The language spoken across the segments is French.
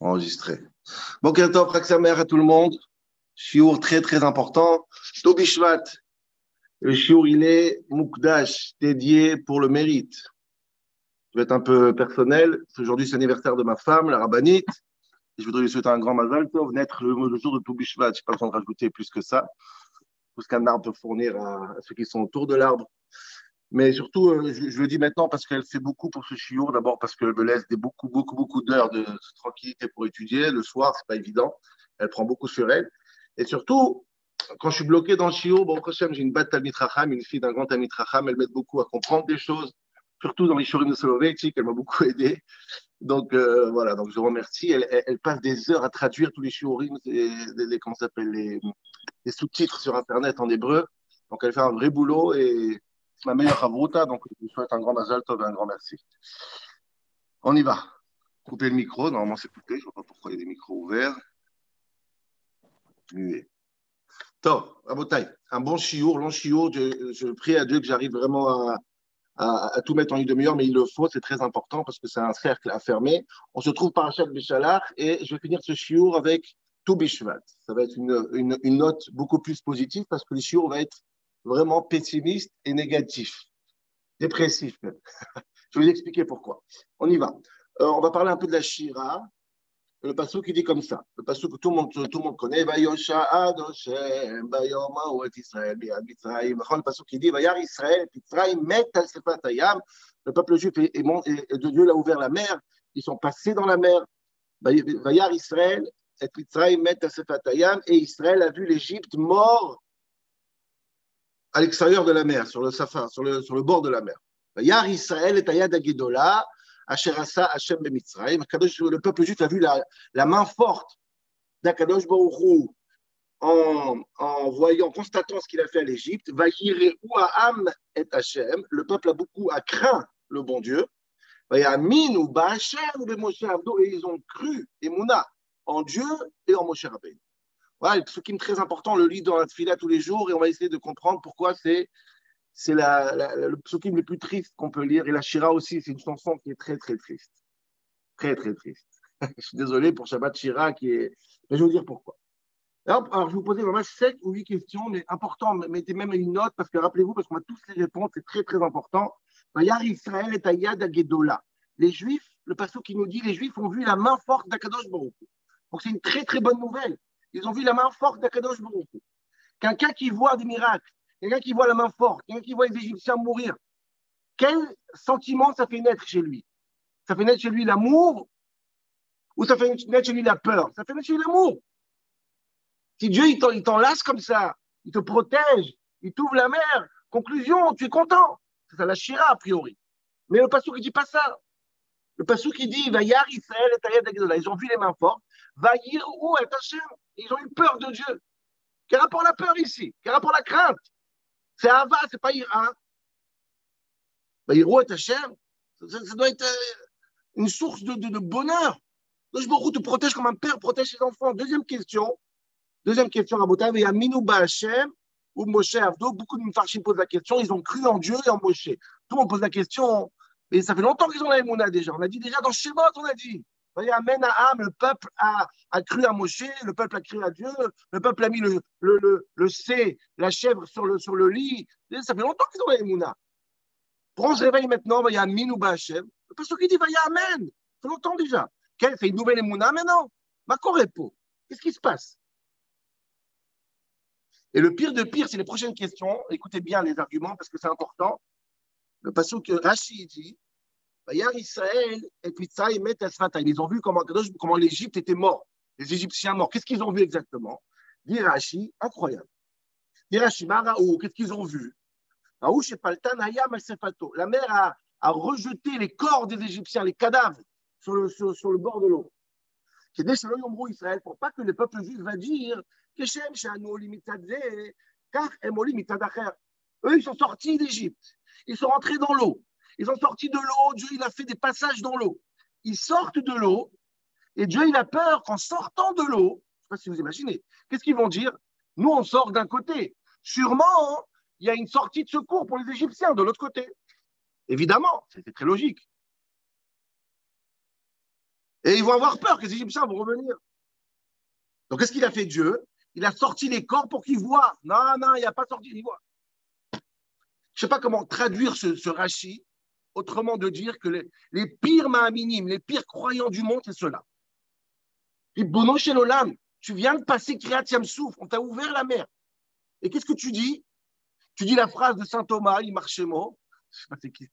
Enregistré. Bon, top, mère à tout le monde. Chiour très très important. Tobishvat. Le chiour, il est Mukdash, dédié pour le mérite. Je vais être un peu personnel. Aujourd'hui, c'est l'anniversaire de ma femme, la rabbinite. je voudrais lui souhaiter un grand mazal tov, naître le, jour de Tobishvat. Je n'ai pas besoin de rajouter plus que ça. Tout ce qu'un arbre peut fournir à, ceux qui sont autour de l'arbre. Mais surtout, euh, je, le dis maintenant parce qu'elle fait beaucoup pour ce chiour. D'abord parce qu'elle me laisse des beaucoup, beaucoup, beaucoup d'heures de tranquillité pour étudier. Le soir, c'est pas évident. Elle prend beaucoup sur elle. Et surtout, quand je suis bloqué dans le chiot, bon, j'ai une batte Talmitracham, une fille d'un grand Talmitracham, elle m'aide beaucoup à comprendre des choses, surtout dans les Shurim de Soloveitchik, elle m'a beaucoup aidé. Donc euh, voilà, donc je remercie. Elle, passe des heures à traduire tous les Shurim, les, les, les, les sous-titres sur Internet en hébreu. Donc elle fait un vrai boulot et ma meilleure avruta, donc je vous souhaite un grand mazal tov et un grand merci. On y va. Couper le micro, normalement c'est coupé, je ne vois pas pourquoi il y a des micros ouverts. Top, un bon chiour, long chiour. Je, prie à Dieu que j'arrive vraiment à, tout mettre en une demi-heure, mais il le faut, c'est très important parce que c'est un cercle à fermer. On se trouve par Hachat Béchalach et je vais finir ce chiour avec tout Bishvat. Ça va être une, note beaucoup plus positive parce que le chiour va être vraiment pessimiste et négatif, dépressif même. je vais vous expliquer pourquoi. On y va. Euh, on va parler un peu de la Shira, le passage qui dit comme ça, le passage que tout le monde, tout le monde connaît, Vayosha Adoshem, Bayoma ou Israël, le passage qui dit, Vayar Israël, Mitzrayim, Met al Sefatayam, le peuple juif et, de Dieu l'a ouvert la mer, ils sont passés dans la mer, Vayar Israël, et Mitzrayim, Met al et Israël a vu l'Égypte mort à l'extérieur de la mer, sur le Safar, sur le, sur le bord de la mer. Vayar Israël et Ayad Agidola, Asherasa Hashem Bemitzrayim. Le peuple juif a vu la, la main forte d'Akadosh Baruch en, en voyant, constatant ce qu'il a fait à l'Égypte. ou Am et Hashem. Le peuple a beaucoup a craint le bon Dieu. Et ils ont cru, Emouna, en Dieu et en Moshe Rabbeinu. Voilà, ce qui est très important, le lit dans la fila tous les jours et on va essayer de comprendre pourquoi c'est c'est le psukim le plus triste qu'on peut lire. Et la Shira aussi, c'est une chanson qui est très, très triste. Très, très triste. je suis désolé pour Shabbat Shira qui est. Mais je vais vous dire pourquoi. Alors, je vous posais vraiment 7 ou 8 questions, mais important, mettez même une note, parce que rappelez-vous, parce qu'on a tous les réponses, c'est très, très important. Yar Israël et Ayad Agedola. Les Juifs, le passage qui nous dit, les Juifs ont vu la main forte d'Akadosh Baruch. Donc, c'est une très, très bonne nouvelle. Ils ont vu la main forte d'Akadosh. Quelqu'un qui voit des miracles, quelqu'un qui voit la main forte, quelqu'un qui voit les Égyptiens mourir, quel sentiment ça fait naître chez lui? Ça fait naître chez lui l'amour ou ça fait naître chez lui la peur? Ça fait naître chez lui l'amour. Si Dieu il t'enlace comme ça, il te protège, il t'ouvre la mer, conclusion, tu es content. Ça la shira a priori. Mais le passou qui dit pas ça. Le passou qui dit va Israël et Ils ont vu les mains fortes. Ils ont eu peur de Dieu. Quel rapport la peur ici? Quel rapport la crainte? C'est Ava, c'est pas Ira. Iro est cher. Ça, doit être euh, une source de, de, de bonheur. te protège comme un père protège ses enfants. Deuxième question. Deuxième question, Rabotav, il y a Minouba Hashem ou Moshe Avdo. Beaucoup de Mfarchim posent la question. Ils ont cru en Dieu et en Moshe. Tout le monde pose la question. Mais ça fait longtemps qu'ils ont la Emouna déjà. On a dit déjà dans Shemot, on a dit. Le peuple a, a, cru à Moshe, le peuple a cru à Dieu, le peuple a mis le, le, le, le C, la chèvre sur le, sur le lit. Ça fait longtemps qu'ils ont la Emouna. Pourquoi on se réveille maintenant, il y a Min ou Bachem Le pasteur qui dit, il y a Amen. Ça fait longtemps déjà. C'est une nouvelle Emouna maintenant? Ma Corépo. Qu'est-ce qui se passe? Et le pire de pire, c'est les prochaines questions. Écoutez bien les arguments parce que c'est important. Le pasteur que Rachid dit, Israël et Ils ont vu comment, comment l'Égypte était mort, les Égyptiens morts. Qu'est-ce qu'ils ont vu exactement? Dirachi, incroyable. Dirachi, Maraou, qu'est-ce qu'ils ont vu? La mer a, a, rejeté les corps des Égyptiens, les cadavres, sur le, sur, sur le bord de l'eau. Israël, pour pas que le peuple juif va dire eux, ils sont sortis d'Égypte. Ils sont rentrés dans l'eau. Ils sont sortis de l'eau, Dieu il a fait des passages dans l'eau. Ils sortent de l'eau, et Dieu il a peur qu'en sortant de l'eau, je ne sais pas si vous imaginez, qu'est-ce qu'ils vont dire? Nous on sort d'un côté. Sûrement, il y a une sortie de secours pour les Égyptiens de l'autre côté. Évidemment, c'était très logique. Et ils vont avoir peur que les Égyptiens vont revenir. Donc, qu'est-ce qu'il a fait Dieu? Il a sorti les corps pour qu'ils voient. Non, non, il n'a pas sorti, ils voient. Je ne sais pas comment traduire ce, ce rachis, autrement de dire que les, les pires minimes, les pires croyants du monde, c'est ceux-là. Et Bono Shelolam, tu viens de passer Kriyat Yamsouf, on t'a ouvert la mer. Et qu'est-ce que tu dis? Tu dis la phrase de saint Thomas, il marche mot.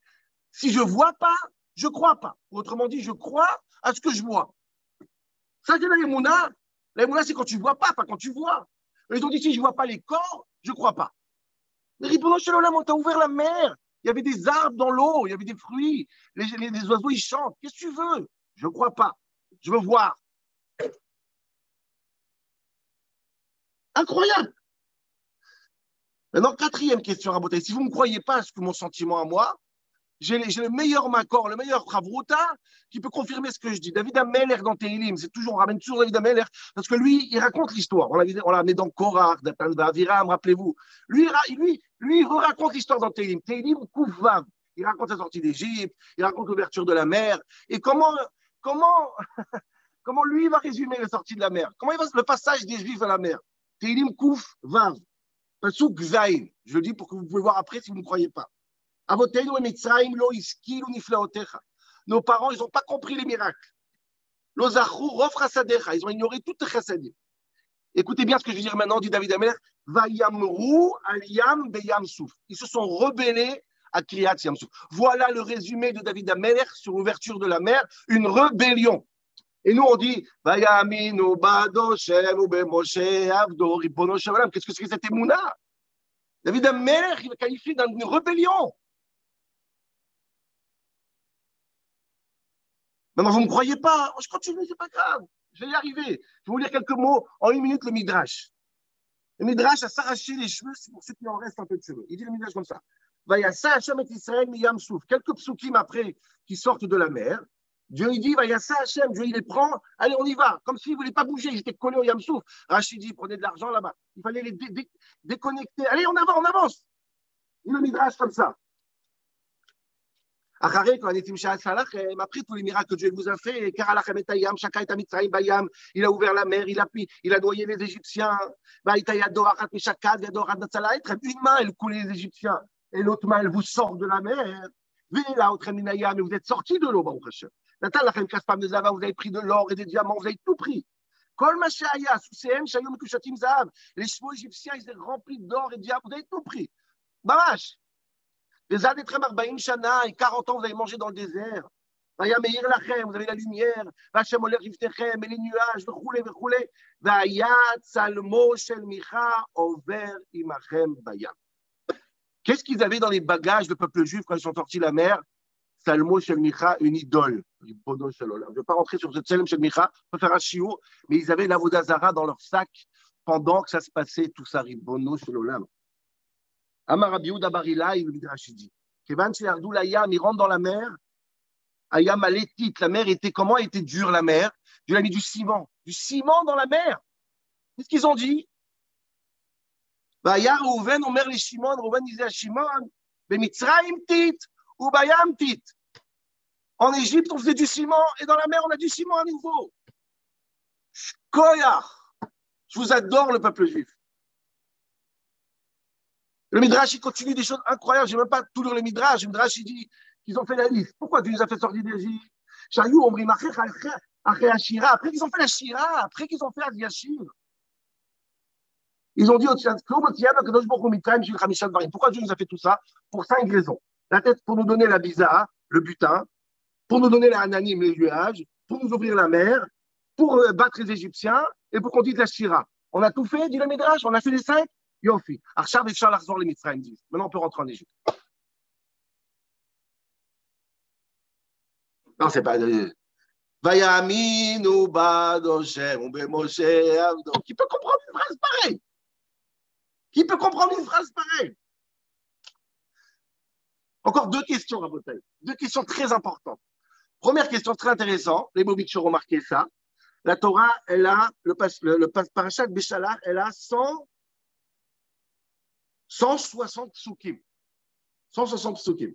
Si je vois pas, je crois pas. Autrement dit, je crois à ce que je vois. Ça, c'est la Emouna. La c'est quand tu vois pas, pas quand tu vois. Ils ont dit, si je vois pas les corps, je crois pas. Mais Ribono Shelolam, on t'a ouvert la mer. Il y avait des arbres dans l'eau, il y avait des fruits. Les, les oiseaux, ils chantent. Qu'est-ce que tu veux? Je crois pas. Je veux voir. Incroyable. Maintenant, quatrième question, Rabotai. Si vous ne me croyez pas à ce que mon sentiment à moi, j'ai le meilleur Makor, le meilleur Pravruta qui peut confirmer ce que je dis. David Ameller dans Teilim, c'est toujours, on ramène toujours David Ameller parce que lui, il raconte l'histoire. On l'a amené dans Korach, dans Aviram, rappelez-vous. Lui, lui, lui, il raconte l'histoire dans Teilim. Teilim Koufvav. Il raconte la sortie d'Égypte, il raconte l'ouverture de la mer. Et comment, comment, comment lui va résumer la sortie de la mer? Comment il va le passage des Juifs à la mer? Teilim Kouf Vav. Pasuk Zain. Je le dis pour que vous pouvez voir après si vous ne croyez pas. Nos parents, ils n'ont pas compris les miracles. Ils ont ignoré toutes les chassadim. Écoutez bien ce que je veux dire maintenant, dit David Amer. Vayamru aliyam beyam souf. Ils se sont rebellés à Kriyat Yamsouf. Voilà le résumé de David Amer sur l'ouverture de la mer, une rébellion. Et nous, on dit, Qu'est-ce que c'est que émouna? David Amer, il va qualifier d'une rébellion. Maintenant, vous ne me croyez pas Je continue, c'est pas grave. Je vais y arriver. Je vais vous lire quelques mots en une minute, le Midrash. Le Midrash a s'arraché les cheveux, pour ceux qui en restent un peu de cheveux. Il dit le Midrash comme ça. Vayassa Hashem et Israël miyam souf. Quelques psukim après qui sortent de la mer. Dieu il dit, Vayassa Hashem, Dieu il les prend, allez on y va. Comme s'ils ne voulaient pas bouger, ils étaient collés au yam souf. Rachid dit, prenez de l'argent là-bas. Il fallait les déconnecter. Allez, on avance, on avance. Il le Midrash comme ça. Après, tous les miracles que Dieu vous a fait, il a ouvert la mer, il a, il a noyé les Égyptiens. Une main, elle coulait les Égyptiens, et l'autre main, elle vous sort de la mer. Vous êtes sortis de l'eau, vous avez pris de l'or et des diamants, vous avez tout pris. Les chevaux égyptiens, ils étaient remplis d'or et de diamants, vous avez tout pris. Bamash, les très 40 Shana et 40 ans, vous avez mangé dans le désert. Vous avez la lumière. Et les nuages, roulez, roulez. Qu'est-ce qu'ils avaient dans les bagages, le peuple juif, quand ils sont sortis de la mer? Salmo Shel Micha, une idole. Je ne vais pas rentrer sur ce Salmo Shel Micha, je faire un chiot, mais ils avaient l'Avodazara dans leur sac pendant que ça se passait, tout ça, Ribono Shel Olam. Amar Rabbi Barila, il dit, il rentre dans la mer, Ayam Aletit, la mer était comment était dure la mer? Dieu a mis du ciment, du ciment dans la mer. Qu'est-ce qu'ils ont dit? Bayar Rouven, Omer les Shimon, Rouven disait à Shimon, Bemitzraim tit, ou Bayam tit. En Égypte, on faisait du ciment, et dans la mer, on a du ciment à nouveau. Je vous adore le peuple juif. Le Midrash, il continue des choses incroyables. Je n'ai même pas tout le Midrash. Le Midrash, il dit qu'ils ont fait la liste. Pourquoi tu nous as fait sortir d'Égypte après qu'ils ont fait la Shira, après qu'ils ont fait la Yashir. Ils ont dit pourquoi Dieu nous a fait tout ça? Pour cinq raisons. La tête pour nous donner la biza, le butin, pour nous donner la ananim, les nuages, pour nous ouvrir la mer, pour euh, battre les Égyptiens et pour qu'on dise la Shira. On a tout fait, dit le Midrash, on a fait les cinq. Yofi. Maintenant, on peut rentrer en Égypte. Non, c'est pas. Badoshem, Qui peut comprendre une phrase pareille? Qui peut comprendre une phrase pareille? Encore deux questions, Rabotai. Deux questions très importantes. Première question très intéressante. Les Bobitch ont remarqué ça. La Torah, elle a, le, le, le parachat Béchalar, elle a 100 160 psukim. 160 psukim.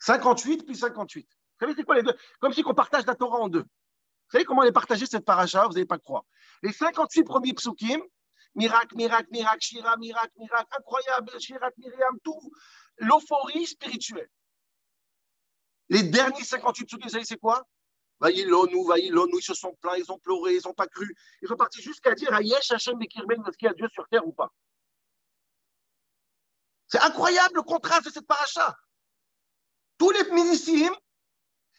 58 plus 58. Vous savez, c'est quoi les deux? Comme si on partage la Torah en deux. Vous savez comment elle est partagée cette paracha? Vous n'allez pas croire. Les 56 premiers psukim, miracle, miracle, miracle, shira, miracle, miracle, incroyable, shirat, miriam, tout, l'euphorie spirituelle. Les derniers 58 psukim, vous savez, c'est quoi? Vaïlonou, Vaïlonou, ils se sont plaints, ils ont pleuré, ils n'ont pas cru. Ils sont partis jusqu'à dire Ayesh Hachem Bekirben, est-ce qu'il y a Dieu sur terre ou pas C'est incroyable le contraste de cette paracha. Tous les ministres,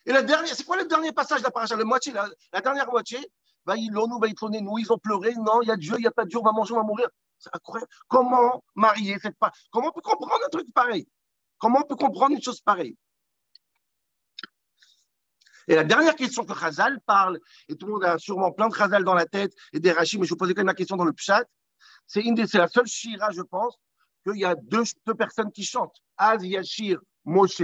et la dernière, c'est quoi le dernier passage de la paracha? La moitié, la, dernière moitié, Vaïlonou, nous, ils ont pleuré, non, il y a Dieu, il n'y a pas Dieu, on va manger, on va mourir. C'est incroyable. Comment marier cette Comment on peut comprendre un truc pareil? Comment on peut comprendre une chose pareille? Et la dernière question que Khazal parle, et tout le monde a sûrement plein de Khazal dans la tête et des Rachis, mais je vous posais quand même la question dans le Pshat, c'est la seule Shira, je pense, qu'il y a deux, personnes qui chantent. Az Yashir Moshe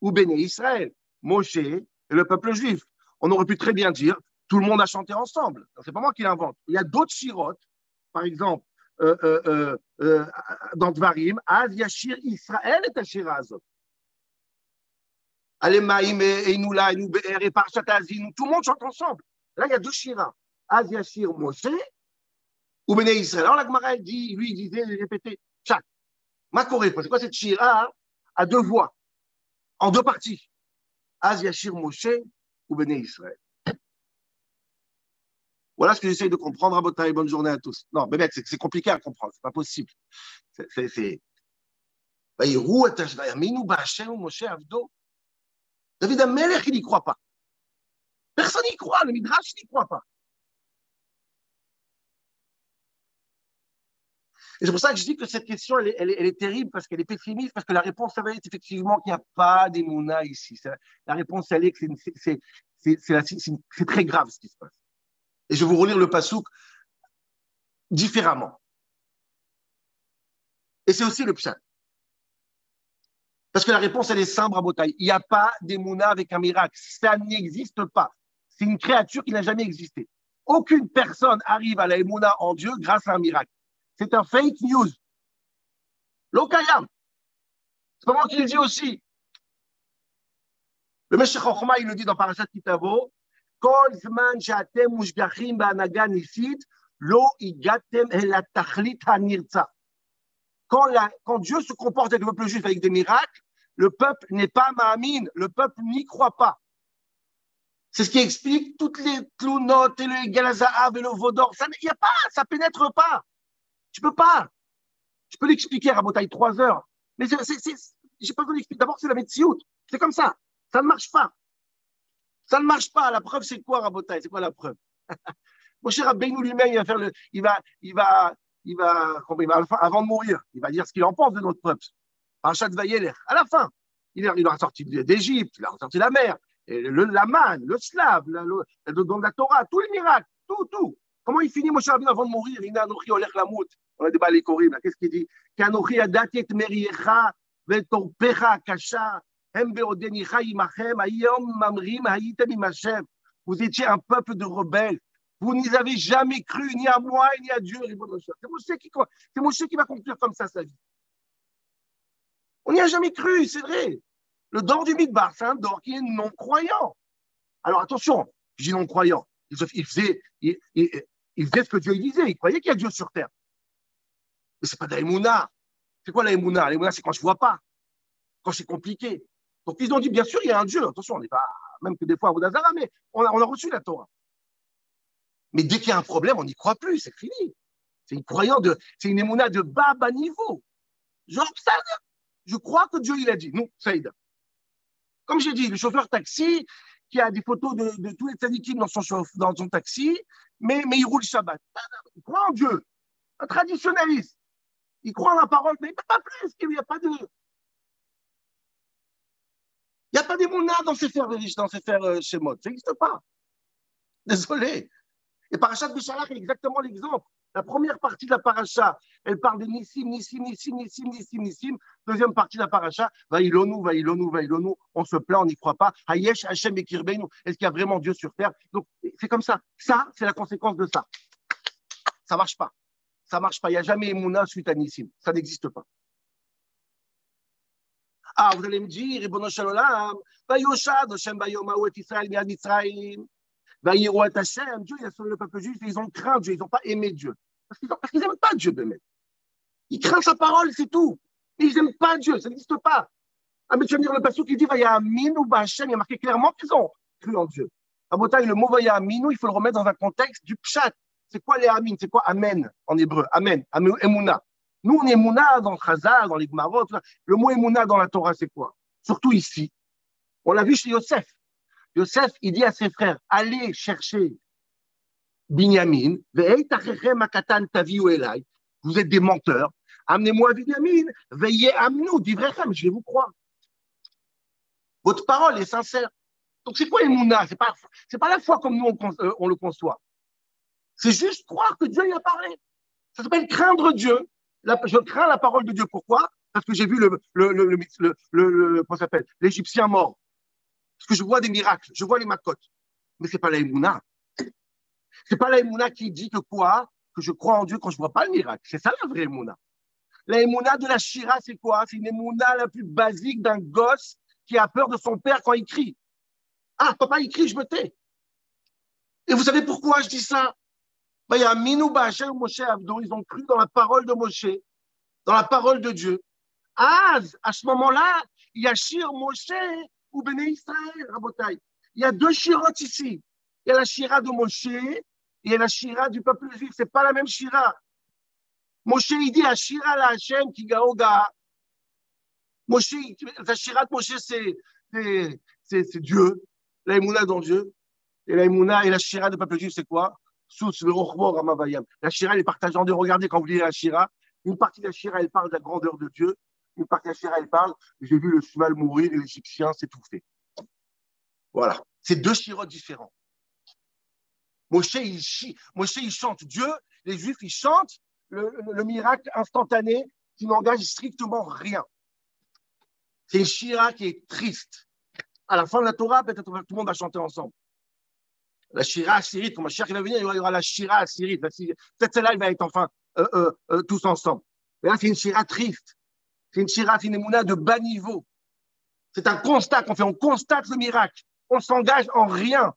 ou Béné Israël. Moshe et le peuple juif. On aurait pu très bien dire tout le monde a chanté ensemble. C'est pas moi qui l'invente. Il y a d'autres shirotes, par exemple, euh, euh, euh, dans Dvarim, Az Yashir Israël est un shirazot et Inoula, et et tout le monde chante ensemble. Là, il y a deux Shira. Az Yashir Moshe ou Bene Israël. Alors la Gemara, dit, lui, il disait, il répétait, chaque. Makoré, c'est quoi cette Shira à deux voix, en deux parties Az Yashir Moshe ou Bene Israël. Voilà ce que j'essaie de comprendre. Rabotai, bonne journée à tous. Non, mais c'est compliqué à comprendre, c'est pas possible. C'est. David Amelech, il n'y croit pas. Personne n'y croit, le Midrash n'y croit pas. Et c'est pour ça que je dis que cette question, elle est, terrible parce qu'elle est pessimiste, parce que la réponse, ça va être effectivement qu'il n'y a pas d'Emouna ici. La réponse, elle est que c'est très grave ce qui se passe. Et je vais vous relire le pasouk différemment. Et c'est aussi le pshat. Parce que la réponse, elle est simple, à Il n'y a pas d'Emouna avec un miracle. Ça n'existe pas. C'est une créature qui n'a jamais existé. Aucune personne arrive à la Emouna en Dieu grâce à un miracle. C'est un fake news. L'Okayam. C'est pas moi qui le dis aussi. Le Meshach Chochma, il le dit dans Parashat Kitavo, Kol zman she'atem mushgachim ba'anaga nisit, lo igatem ha'nirza. Quand, Dieu se comporte avec le peuple juif avec des miracles, le peuple n'est pas Mahamine, le peuple n'y croit pas. C'est ce qui explique toutes les clounotes et le Galazahav et le Vaudor. Ça n'y a pas, ça pénètre pas. Tu peux pas. Je peux l'expliquer à Rabotaille trois heures. Mais j'ai pas besoin d'expliquer. D'abord, c'est la médecine. C'est comme ça. Ça ne marche pas. Ça ne marche pas. La preuve, c'est quoi, Rabotaille C'est quoi la preuve? Mon cher Abbeinou lui-même, il va faire le, il va, il va, il va, avant de mourir, il va dire ce qu'il en pense de notre peuple. Parachat Vayeler, à la fin, il, il a sorti d'Égypte, il a sorti la mer, le, la manne, le slave, le, le, la Torah, tous les miracles, tout, tout. Comment il finit Moshe Rabbeinu avant de mourir? Il a Anochi Olech Lamout. On a les Korim, qu'est-ce qu'il dit? Vous étiez un peuple de rebelles. Vous n'y avez jamais cru, ni à moi, ni à Dieu. C'est Moshe qui, va conclure comme ça sa vie. On n'y a jamais cru, c'est vrai. Le dor du Midbar, c'est un dor qui est non-croyant. Alors attention, je dis non-croyant. Il, il, faisait ce que Dieu disait. Il croyait qu'il y a Dieu sur terre. Mais ce n'est pas de la C'est quoi la émouna c'est quand je ne vois pas, quand c'est compliqué. Donc ils ont dit, bien sûr, il y a un Dieu. Attention, on n'est pas, même que des fois à Vodazara, mais on a, reçu la Torah. Mais dès qu'il y a un problème, on n'y croit plus, c'est fini. C'est une croyance de, c'est une de bas bas niveau. Genre, je crois que Dieu, il a dit. Non, Saïd. Comme j'ai dit, le chauffeur taxi qui a des photos de, tous les tzadikim dans son, dans son taxi, mais, mais il roule Shabbat. Il croit en Dieu. Un traditionnaliste. Il croit en la parole, mais il ne peut pas plus. Il n'y a pas de. Il n'y a pas d'émouna dans ces fers dans ces fers euh, chez Ça n'existe pas. Désolé. Et Parachat Bishalach est exactement l'exemple. La première partie de la paracha, elle parle de Nissim, Nissim, Nissim, Nissim, Nissim, Nissim. Deuxième partie de la paracha, Vaïlonou, Vaïlonou, Vaïlonou. On se plaint, on n'y croit pas. Hayesh, Hachem et Kirbeinu. Est-ce qu'il y a vraiment Dieu sur terre? Donc, c'est comme ça. Ça, c'est la conséquence de ça. Ça marche pas. Ça marche pas. Il n'y a jamais Emouna suite à Nissim. Ça n'existe pas. Ah, vous allez me dire, Ribono Shalom, Vayoshad, Hashem Israël, Miad Vayiru et Dieu, il a sauvé le peuple juif, ils ont craint Dieu, ils n'ont pas aimé Dieu. Parce qu'ils n'aiment pas Dieu, Bémet. Ils craignent sa parole, c'est tout. Ils n'aiment pas Dieu, ça n'existe pas. Ah, mais tu vas me dire le passage qui dit Vayamin ou Bachem, il y a marqué clairement qu'ils ont cru en Dieu. À Botaï, le mot Vayamin, il faut le remettre dans un contexte du Pshat. C'est quoi les Amin C'est quoi Amen en hébreu? Amen, Emouna. Nous, on est Emouna dans Chazar, dans les Gmarot. Le mot Emouna dans la Torah, c'est quoi? Surtout ici. On l'a vu chez Yosef. Yosef, il dit à ses frères allez chercher Binyamin, vous êtes des menteurs, amenez-moi Binyamin, veillez à nous, d'Ivrechem, je vais vous croire. Votre parole est sincère. Donc c'est quoi Emouna? C'est pas, c'est pas la foi comme nous on le conçoit. C'est juste croire que Dieu y a parlé. Ça s'appelle craindre Dieu. je crains la parole de Dieu. Pourquoi? Parce que j'ai vu le, le, le, le, le s'appelle? l'Égyptien mort. Parce que je vois des miracles, je vois les macotes. Mais c'est pas la Emouna. C'est pas la Emouna qui dit que quoi? Que je crois en Dieu quand je vois pas le miracle. C'est ça la vraie Emouna. La Emouna de la Shira, c'est quoi? C'est une Emouna la plus basique d'un gosse qui a peur de son père quand il crie. Ah, papa, il crie, je me tais. Et vous savez pourquoi je dis ça? Ils ont cru dans la parole de Moshe, dans la parole de Dieu. Ah, à ce moment-là, il y a Shir Moshe ou Béné Israël, Rabotai. Il y a deux Shirotes ici. Il y a la Shira de Moshe et il y a la Shira du peuple juif. Ce n'est pas la même Shira. Moshe, il dit la Shira la Hashem qui gaoga. Moshe, la Shira de Moshe, c'est Dieu. La dans Dieu. Et la et la Shira du peuple juif, c'est quoi? La Shira, elle est partagée en deux. Regardez quand vous lisez la Shira. Une partie de la Shira, elle parle de la grandeur de Dieu. Une partie de la Shira, elle parle j'ai vu le cheval mourir et l'Égyptien s'étouffer. Voilà. C'est deux Shirotes différents. Moshe il, il chante Dieu, les Juifs, ils chantent le, miracle instantané qui n'engage strictement rien. C'est une Shira qui est triste. À la fin de la Torah, peut-être tout le monde va chanter ensemble. La Shira assyrite, comme cher qui va venir, il y aura la Shira assyrite. Peut-être celle-là, il va être enfin euh, euh, euh, tous ensemble. Mais là, c'est une Shira triste. C'est une Shira, c'est de bas niveau. C'est un constat qu'on fait. On constate le miracle. On s'engage en rien.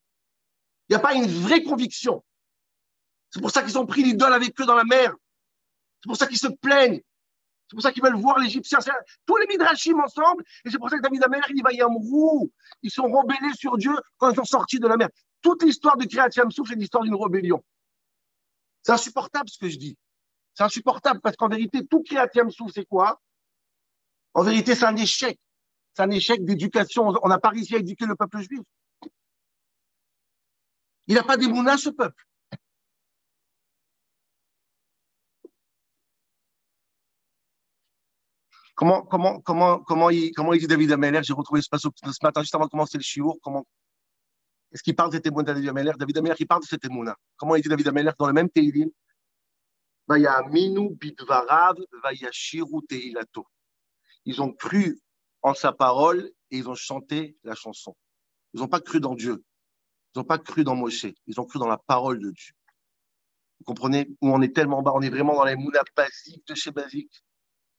Il n'y a pas une vraie conviction. C'est pour ça qu'ils ont pris l'idole avec eux dans la mer. C'est pour ça qu'ils se plaignent. C'est pour ça qu'ils veulent voir l'Égyptien. Tous les midrashim ensemble. Et c'est pour ça que David Amer, il va y. Ils sont rebellés sur Dieu quand ils sont sortis de la mer. Toute l'histoire de Kriyat Yamsouf, c'est l'histoire d'une rébellion. C'est insupportable ce que je dis. C'est insupportable parce qu'en vérité, tout Kriyat Yamsouf, c'est quoi? En vérité, c'est un échec. C'est un échec d'éducation. On n'a pas réussi à éduquer le peuple juif. Il n'a pas d'émouna, ce peuple. Comment, comment, comment, comment, il, comment il dit David Ameller? J'ai retrouvé ce ce matin, juste avant de commencer le chiour. Comment est-ce qu'il parle de cette émouna David Ameller? David Ameller, il parle de cette émouna. Comment il dit David Ameller dans le même Teilim. Ils ont cru en sa parole et ils ont chanté la chanson. Ils n'ont pas cru dans Dieu. Ils n'ont pas cru dans Moshe, ils ont cru dans la parole de Dieu. Vous comprenez? Où on est tellement bas, on est vraiment dans les mounas basiques de chez basique.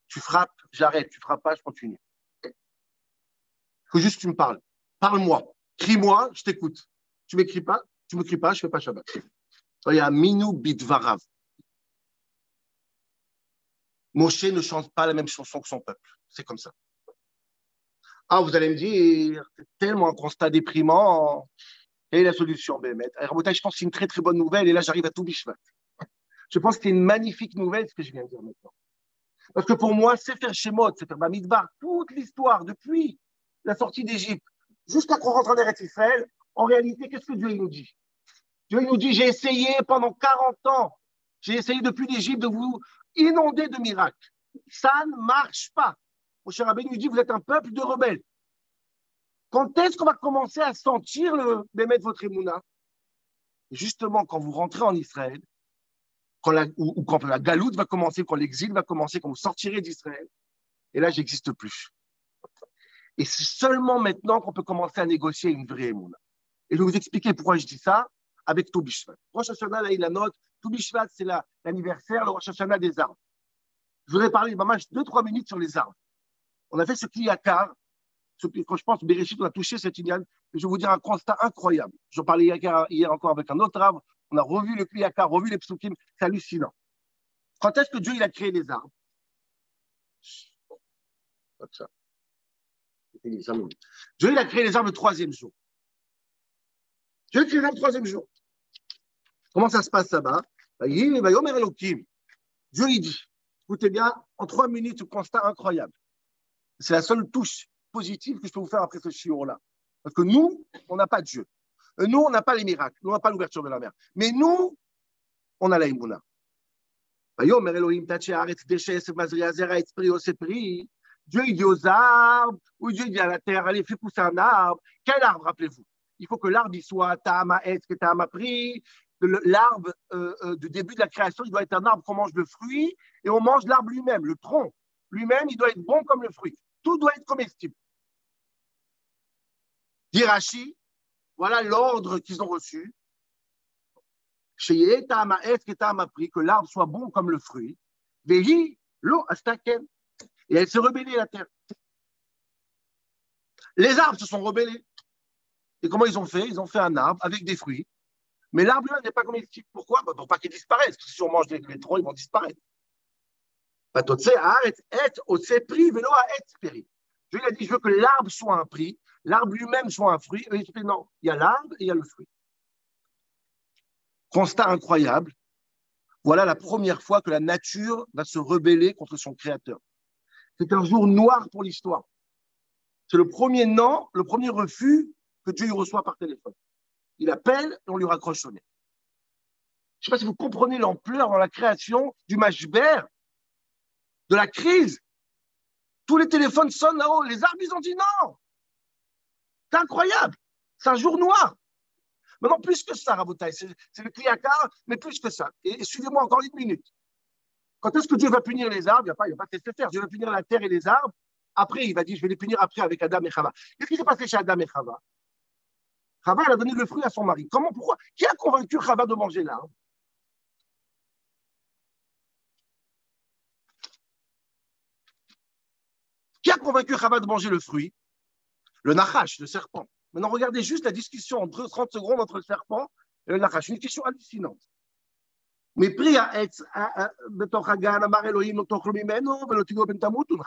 Tu frappes, j'arrête. Tu frappes pas, je continue. Il faut juste que tu me parles. Parle-moi. Crie-moi, je t'écoute. Tu m'écris pas, tu m'écris pas, je fais pas Shabbat. Il y a Minou Bitvarav. Moshe ne chante pas la même chanson que son peuple. C'est comme ça. Ah, vous allez me dire, c'est tellement un constat déprimant. Et la solution, Bémet. je pense que c'est une très très bonne nouvelle. Et là, j'arrive à tout Bishvat. Je pense que c'est une magnifique nouvelle ce que je viens de dire maintenant. Parce que pour moi, c'est faire Shemot, c'est faire Bamidbar, toute l'histoire depuis la sortie d'Égypte jusqu'à qu'on rentre en Eretz Israël, en réalité, qu'est-ce que Dieu nous dit? Dieu nous dit, j'ai essayé pendant 40 ans, j'ai essayé depuis l'Égypte de vous inonder de miracles. Ça ne marche pas. Mon cher Abbé nous dit, vous êtes un peuple de rebelles. Quand est-ce qu'on va commencer à sentir le de votre émouna Justement, quand vous rentrez en Israël, quand la, ou, quand la galoute va commencer, quand l'exil va commencer, quand vous sortirez d'Israël, et là, j'existe plus. Et c'est seulement maintenant qu'on peut commencer à négocier une vraie émouna. Et je vais vous expliquer pourquoi je dis ça avec Toubishvat. Rosh Hashanah, là, il a note. Toubishvat, c'est l'anniversaire, le Rosh Hashanah des arbres. Je voudrais parler, maman, deux, trois minutes sur les arbres. On a fait ce Kliyakar. Quand je pense Bereshit, on a touché cette idée. Je vais vous dire un constat incroyable. J'en parlais hier, encore avec un autre arbre. On a revu le Kliyakar, revu les psukim. C'est hallucinant. Quand est-ce que Dieu il a créé les arbres ça. Dieu il a créé les arbres le troisième jour. Dieu a créé les arbres le troisième jour. Comment ça se passe là-bas? Dieu il dit, écoutez bien, en trois minutes, constat incroyable. C'est la seule touche positive que je peux vous faire après ce chiot-là. Parce que nous, on n'a pas Dieu. Nous, on n'a pas les miracles. Nous, on n'a pas l'ouverture de la mer. Mais nous, on a la Imuna. Dieu, il dit aux arbres, ou Dieu dit à la terre, allez, fais pousser un arbre. Quel arbre, rappelez-vous? Il faut que l'arbre il soit Tahama Et, que Tahama pris. L'arbre euh, euh, du début de la création, il doit être un arbre qu'on mange le fruit et on mange l'arbre lui-même, le tronc. Lui-même, il doit être bon comme le fruit. Tout doit être comestible. Dirachi, voilà l'ordre qu'ils ont reçu. Chez Tahama Et, que Tahama pris, que l'arbre soit bon comme le fruit. Vehi, l'eau, astaken. Et elle s'est rebellée, la terre. Les arbres se sont rebellés. Et comment ils ont fait? Ils ont fait un arbre avec des fruits. Mais l'arbre n'est pas comestible. Pourquoi? Bah, Pour pas qu'il disparaisse. Parce que si on mange des, troncs, ils vont disparaître. Bah. Dieu a dit, je veux que l'arbre soit un prix, l'arbre lui-même soit un fruit. Et il dit, non, il y a l'arbre et il y a le fruit. Constat incroyable. Voilà la première fois que la nature va se rebeller contre son créateur. C'est un jour noir pour l'histoire. C'est le premier non, le premier refus que Dieu y reçoit par téléphone. Il appelle et on lui raccroche son nez. Je ne sais pas si vous comprenez l'ampleur dans la création du mashber, de la crise. Tous les téléphones sonnent là-haut. Les arbres, ils ont dit non. C'est incroyable. C'est un jour noir. Maintenant, plus que ça, Rabotaï, c'est le cliacard, mais plus que ça. Et, suivez-moi encore une minute. Quand est-ce que Dieu va punir les arbres? Il n'y a pas, de faire. Dieu va punir la terre et les arbres. Après, il va dire, je vais les punir après avec Adam et Chava. Qu'est-ce qui s'est passé chez Adam et Chava? Chava, elle a donné le fruit à son mari. Comment, pourquoi? Qui a convaincu Chava de manger l'arbre? Qui a convaincu Chava de manger le fruit? Le Nachash, le serpent. Maintenant, regardez juste la discussion entre 30 secondes entre le serpent et le Nachash. Une question hallucinante. Mais pris à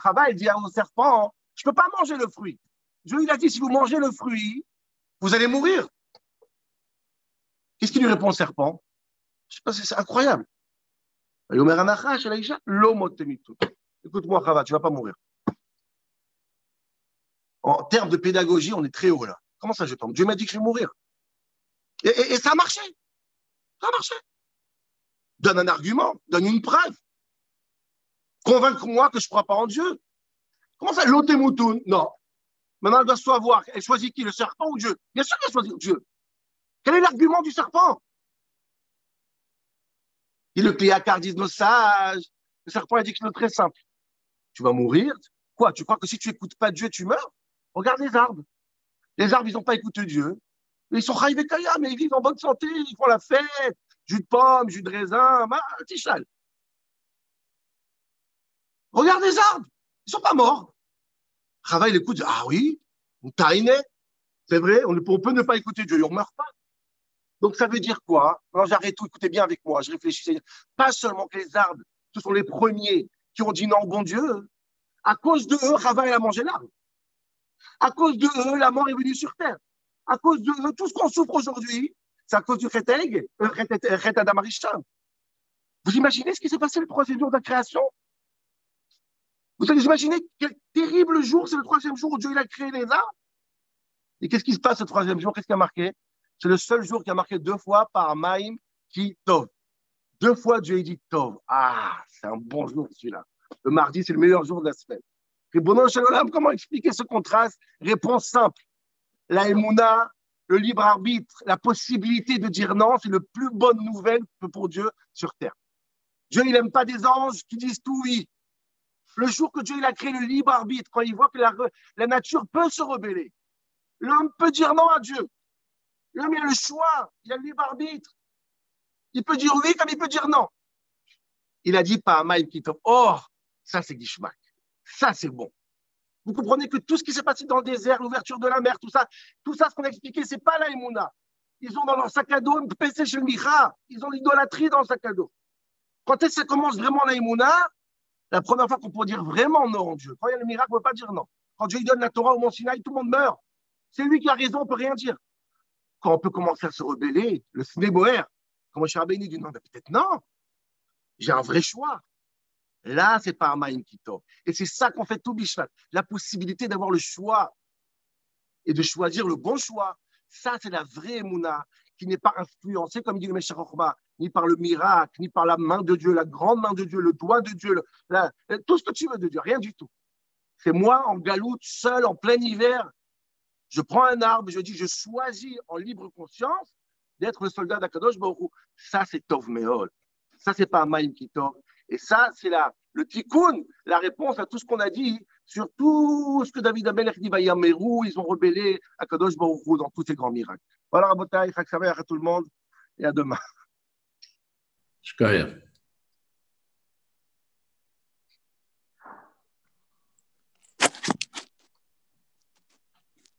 Chava, il dit au serpent, je peux pas manger le fruit. Dieu, il a dit, si vous mangez le fruit, vous allez mourir. Qu'est-ce qu'il lui répond au serpent c'est incroyable. Écoute-moi, Chava, tu vas pas mourir. En termes de pédagogie, on est très haut là. Comment ça, je tombe? Dieu m'a dit que je vais mourir. Et, ça a marché. Ça a marché. Donne un argument, donne une preuve. Convaincre-moi que je ne crois pas en Dieu. Comment ça, l'autre moutoun Non. Maintenant, elle doit savoir. Elle choisit qui, le serpent ou Dieu? Bien sûr qu'elle choisit Dieu. Quel est l'argument du serpent? Il le Cléacar disent nos sages. Le serpent a dit que c'est très simple. Tu vas mourir. Quoi Tu crois que si tu n'écoutes pas Dieu, tu meurs? Regarde les arbres. Les arbres, ils n'ont pas écouté Dieu. Ils sont kaya, mais ils vivent en bonne santé, ils font la fête. Jus de pomme, jus de raisin, tichal. Regarde les arbres, ils sont pas morts. Rava, il écoute, ah oui, c'est vrai, on, peut ne pas écouter Dieu, on ne meurt pas. Donc ça veut dire quoi? Alors j'arrête tout, écoutez bien avec moi, je réfléchis. Pas seulement que les arbres, ce sont les premiers qui ont dit non, bon Dieu. À cause de eux, Rava, il a mangé l'arbre. À cause de eux, la mort est venue sur terre. À cause de tout ce qu'on souffre aujourd'hui, c'est à cause du Cheteg, euh, Vous imaginez ce qui s'est passé le troisième jour de la création? Vous allez imaginer quel terrible jour, c'est le troisième jour où Dieu il a créé les arbres. Et qu'est-ce qui se passe le troisième jour? Qu'est-ce qui a marqué? C'est le seul jour qui a marqué deux fois par Maïm qui Tov. Deux fois Dieu a dit Tov. Ah, c'est un bon jour celui-là. Le mardi, c'est le meilleur jour de la semaine. Et bon, comment expliquer ce contraste? Réponse simple. La Emouna, le libre arbitre, la possibilité de dire non, c'est la plus bonne nouvelle pour Dieu sur terre. Dieu, il n'aime pas des anges qui disent tout oui. Le jour que Dieu a créé le libre arbitre, quand il voit que la, nature peut se rebeller, l'homme peut dire non à Dieu. L'homme, a le choix, il a le libre arbitre. Il peut dire oui comme il peut dire non. Il a dit pas Maïm Kitov, oh, ça c'est Gishmak. Ça, c'est bon. Vous comprenez que tout ce qui s'est passé dans le désert, l'ouverture de la mer, tout ça, tout ça, ce qu'on a expliqué, c'est pas la Ils ont dans leur sac à dos un PC chez Micha. Ils ont l'idolâtrie dans le sac à dos. Quand est-ce que ça commence vraiment la La première fois qu'on peut dire vraiment non en Dieu. Quand il y a le miracle, on ne peut pas dire non. Quand Dieu donne la Torah au Mont Sinaï, tout le monde meurt. C'est lui qui a raison, on ne peut rien dire. Quand on peut commencer à se rebeller, le Sneboer, Moshe Rabbeinu dit non, peut-être non. J'ai un vrai choix. Là, c'est pas un Kito. Et c'est ça qu'on fait tout Bishvat. La possibilité d'avoir le choix et de choisir le bon choix. Ça, c'est la vraie Mouna qui n'est pas influencée, comme dit le Meshach ni par le miracle, ni par la main de Dieu, la grande main de Dieu, le doigt de Dieu, tout ce que tu veux de Dieu, rien du tout. C'est moi en galoute, seul, en plein hiver. Je prends un arbre, je dis, je choisis en libre conscience d'être le soldat d'Akadosh Baruch Ça, c'est Tov Meol. Ça, c'est pas Maïm Kitov. Et ça, c'est la, le tikkun, la réponse à tout ce qu'on a dit sur tout ce que David Amelech dit, Vayameru, ils ont rebellé à Kadosh Baruch dans tous ces grands miracles. Voilà, Rabotai, Chak à tout le monde et à demain. Shkaya.